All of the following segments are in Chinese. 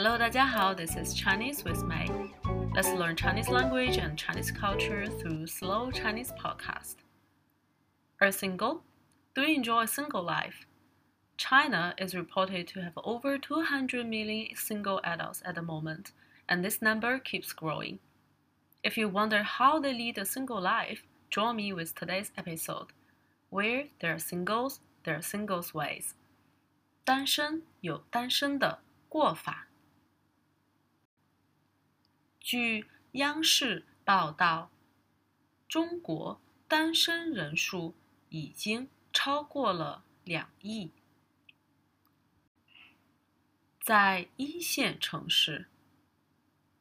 Hello，大家好，This is Chinese with May. Let's learn Chinese language and Chinese culture through slow Chinese podcast. Are single? Do you enjoy a single life? China is reported to have over 200 million single adults at the moment, and this number keeps growing. If you wonder how they lead a single life, join me with today's episode. Where there are singles, there are singles ways. 单身有单身的过法。 据央视报道，中国单身人数已经超过了两亿。在一线城市，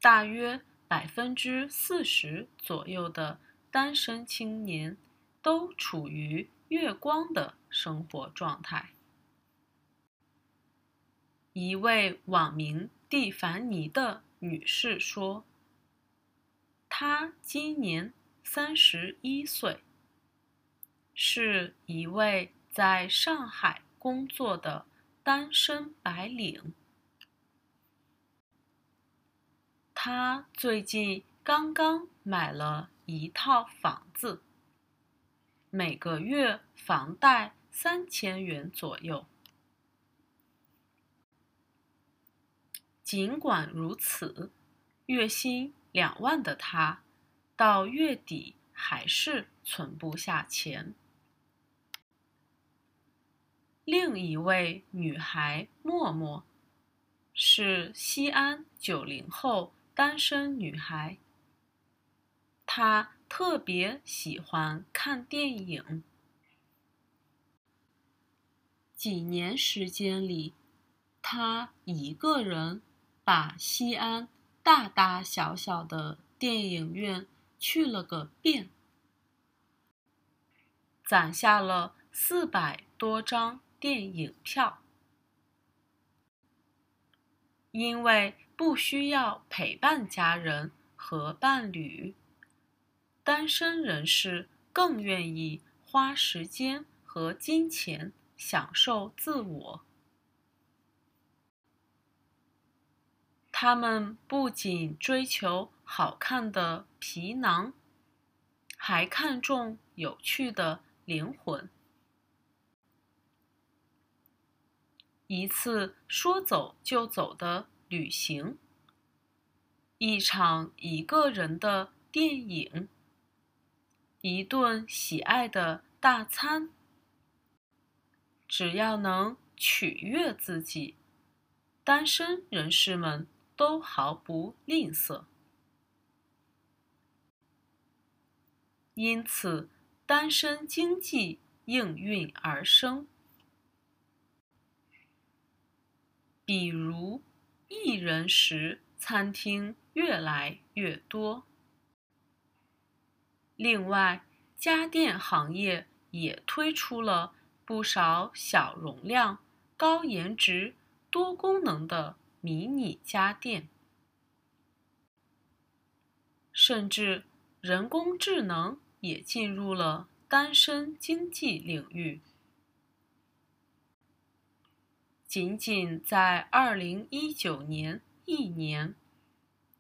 大约百分之四十左右的单身青年都处于月光的生活状态。一位网名蒂凡尼的女士说。他今年三十一岁，是一位在上海工作的单身白领。他最近刚刚买了一套房子，每个月房贷三千元左右。尽管如此，月薪。两万的他，到月底还是存不下钱。另一位女孩默默，是西安九零后单身女孩。她特别喜欢看电影。几年时间里，她一个人把西安。大大小小的电影院去了个遍，攒下了四百多张电影票。因为不需要陪伴家人和伴侣，单身人士更愿意花时间和金钱享受自我。他们不仅追求好看的皮囊，还看重有趣的灵魂。一次说走就走的旅行，一场一个人的电影，一顿喜爱的大餐，只要能取悦自己，单身人士们。都毫不吝啬，因此单身经济应运而生。比如，一人食餐厅越来越多。另外，家电行业也推出了不少小容量、高颜值、多功能的。迷你家电，甚至人工智能也进入了单身经济领域。仅仅在二零一九年一年，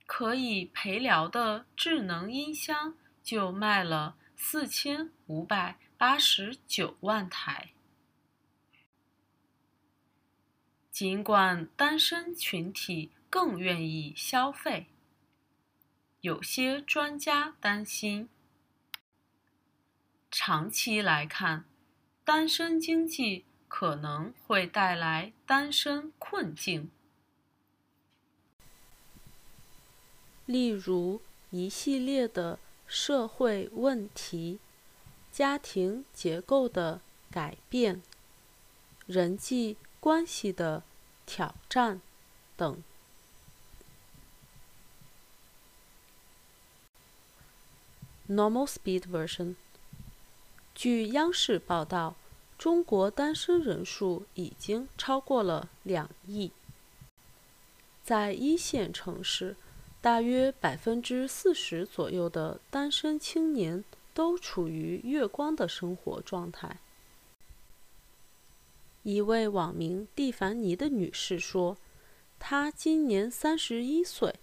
可以陪聊的智能音箱就卖了四千五百八十九万台。尽管单身群体更愿意消费，有些专家担心，长期来看，单身经济可能会带来单身困境，例如一系列的社会问题、家庭结构的改变、人际关系的。挑战等。Normal speed version。据央视报道，中国单身人数已经超过了两亿。在一线城市，大约百分之四十左右的单身青年都处于月光的生活状态。一位网名蒂凡尼的女士说：“她今年三十一岁，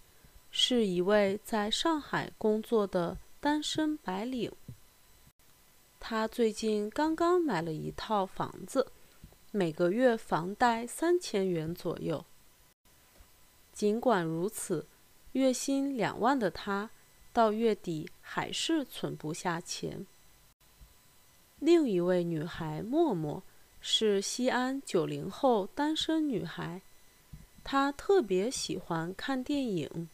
是一位在上海工作的单身白领。她最近刚刚买了一套房子，每个月房贷三千元左右。尽管如此，月薪两万的她，到月底还是存不下钱。另一位女孩默默，是西安九零后单身女孩，她特别喜欢看电影。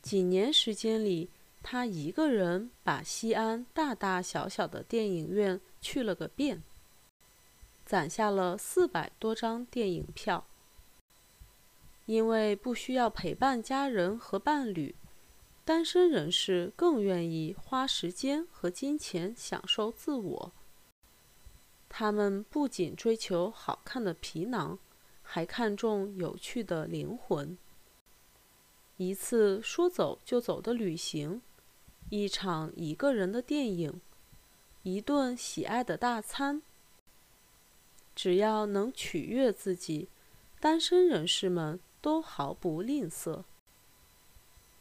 几年时间里，她一个人把西安大大小小的电影院去了个遍，攒下了四百多张电影票。因为不需要陪伴家人和伴侣，单身人士更愿意花时间和金钱享受自我。他们不仅追求好看的皮囊，还看重有趣的灵魂。一次说走就走的旅行。一场一个人的电影，一顿喜爱的大餐，只要能取悦自己，单身人士们都毫不吝啬。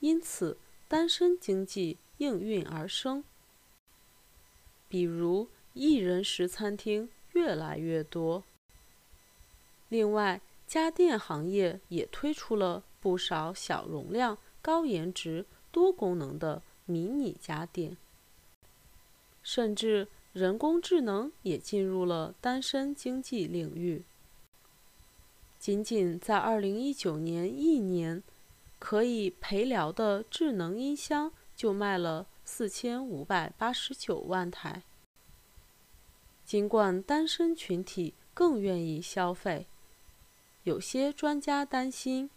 因此，单身经济应运而生。比如，一人食餐厅越来越多。另外，家电行业也推出了不少小容量、高颜值、多功能的。迷你家电，甚至人工智能也进入了单身经济领域。仅仅在2019年一年，可以陪聊的智能音箱就卖了4589万台。尽管单身群体更愿意消费，有些专家担心，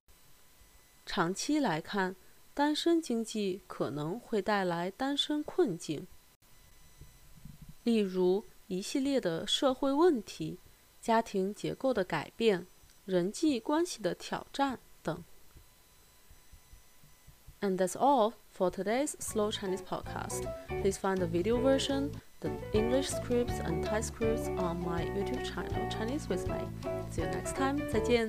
长期来看。单身经济可能会带来单身困境，例如一系列的社会问题、家庭结构的改变、人际关系的挑战等。And that's all for today's Slow Chinese podcast. Please find the video version, the English scripts and Thai scripts on my YouTube channel Chinese with Me. See you next time. 再见。